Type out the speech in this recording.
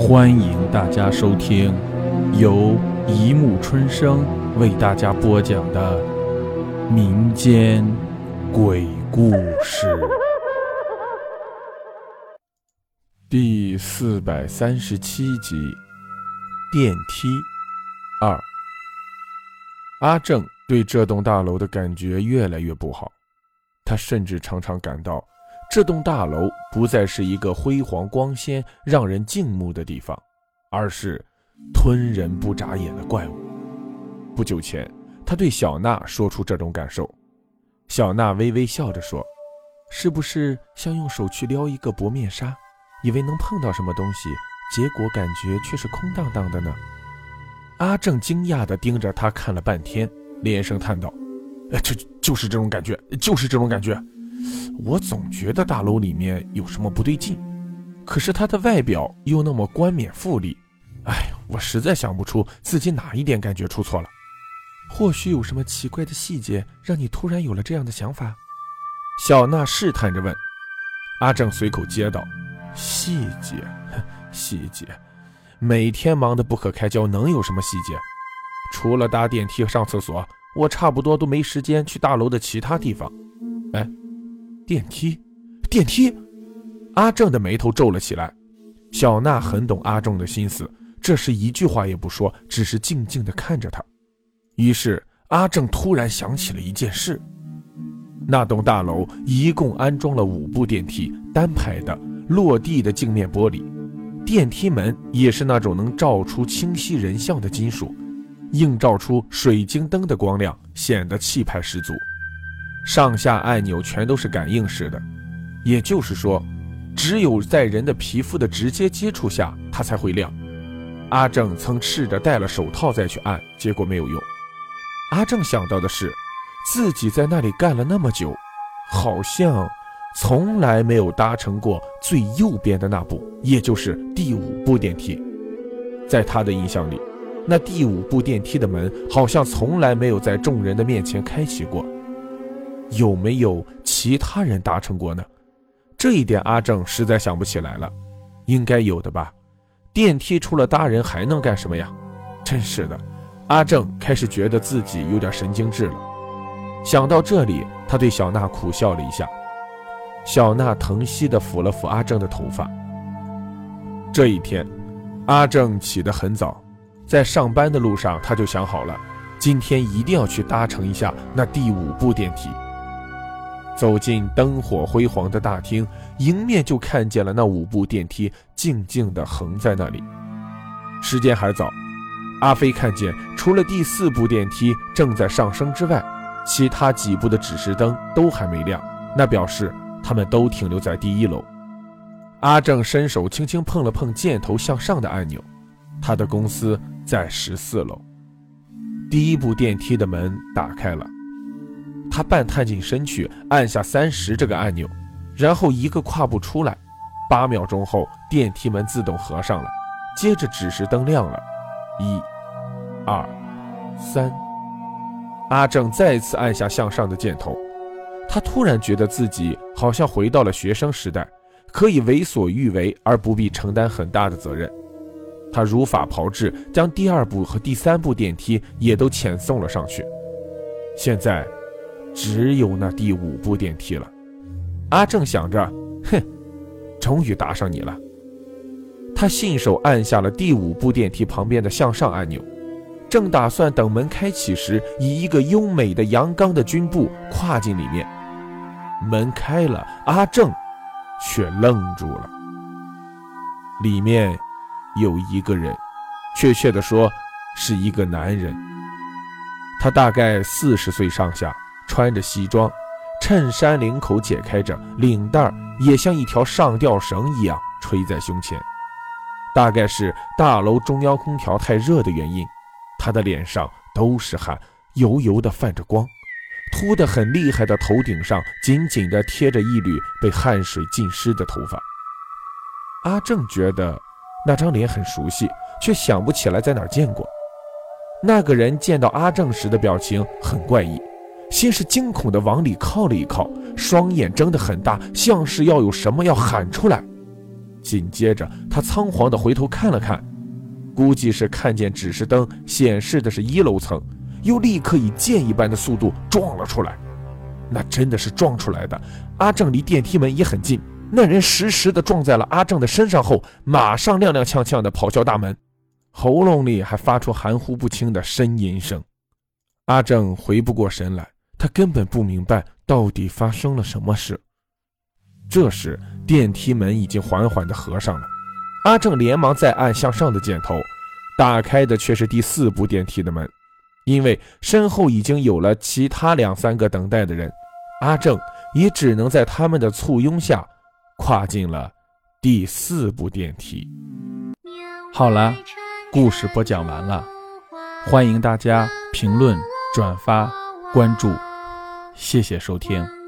欢迎大家收听由一木春生为大家播讲的民间鬼故事第四百三十七集《电梯二》。阿正对这栋大楼的感觉越来越不好，他甚至常常感到。这栋大楼不再是一个辉煌光鲜、让人敬慕的地方，而是吞人不眨眼的怪物。不久前，他对小娜说出这种感受，小娜微微笑着说：“是不是像用手去撩一个薄面纱，以为能碰到什么东西，结果感觉却是空荡荡的呢？”阿正惊讶地盯着他看了半天，连声叹道：“呃，就就是这种感觉，就是这种感觉。”我总觉得大楼里面有什么不对劲，可是它的外表又那么冠冕富丽，哎，我实在想不出自己哪一点感觉出错了。或许有什么奇怪的细节让你突然有了这样的想法？小娜试探着问。阿正随口接道：“细节，细节，每天忙得不可开交，能有什么细节？除了搭电梯上厕所，我差不多都没时间去大楼的其他地方。”哎。电梯，电梯！阿正的眉头皱了起来。小娜很懂阿正的心思，这时一句话也不说，只是静静地看着他。于是阿正突然想起了一件事：那栋大楼一共安装了五部电梯，单排的，落地的镜面玻璃，电梯门也是那种能照出清晰人像的金属，映照出水晶灯的光亮，显得气派十足。上下按钮全都是感应式的，也就是说，只有在人的皮肤的直接接触下，它才会亮。阿正曾试着戴了手套再去按，结果没有用。阿正想到的是，自己在那里干了那么久，好像从来没有搭乘过最右边的那部，也就是第五部电梯。在他的印象里，那第五部电梯的门好像从来没有在众人的面前开启过。有没有其他人达成过呢？这一点阿正实在想不起来了，应该有的吧。电梯除了搭人还能干什么呀？真是的，阿正开始觉得自己有点神经质了。想到这里，他对小娜苦笑了一下。小娜疼惜地抚了抚阿正的头发。这一天，阿正起得很早，在上班的路上他就想好了，今天一定要去搭乘一下那第五部电梯。走进灯火辉煌的大厅，迎面就看见了那五部电梯静静地横在那里。时间还早，阿飞看见除了第四部电梯正在上升之外，其他几部的指示灯都还没亮，那表示他们都停留在第一楼。阿正伸手轻轻碰了碰箭头向上的按钮，他的公司在十四楼。第一部电梯的门打开了。他半探进身去，按下三十这个按钮，然后一个跨步出来。八秒钟后，电梯门自动合上了，接着指示灯亮了。一、二、三。阿正再次按下向上的箭头，他突然觉得自己好像回到了学生时代，可以为所欲为而不必承担很大的责任。他如法炮制，将第二部和第三部电梯也都遣送了上去。现在。只有那第五部电梯了，阿正想着，哼，终于搭上你了。他信手按下了第五部电梯旁边的向上按钮，正打算等门开启时，以一个优美的阳刚的军步跨进里面。门开了，阿正却愣住了。里面有一个人，确切的说，是一个男人。他大概四十岁上下。穿着西装，衬衫领口解开着，领带也像一条上吊绳一样垂在胸前。大概是大楼中央空调太热的原因，他的脸上都是汗，油油的泛着光，秃得很厉害的头顶上紧紧地贴着一缕被汗水浸湿的头发。阿正觉得那张脸很熟悉，却想不起来在哪儿见过。那个人见到阿正时的表情很怪异。先是惊恐地往里靠了一靠，双眼睁得很大，像是要有什么要喊出来。紧接着，他仓皇地回头看了看，估计是看见指示灯显示的是一楼层，又立刻以箭一般的速度撞了出来。那真的是撞出来的。阿正离电梯门也很近，那人实时的撞在了阿正的身上后，马上踉踉跄跄的跑向大门，喉咙里还发出含糊不清的呻吟声。阿正回不过神来，他根本不明白到底发生了什么事。这时，电梯门已经缓缓地合上了。阿正连忙再按向上的箭头，打开的却是第四部电梯的门。因为身后已经有了其他两三个等待的人，阿正也只能在他们的簇拥下，跨进了第四部电梯。好了，故事播讲完了，欢迎大家评论、转发、关注，谢谢收听。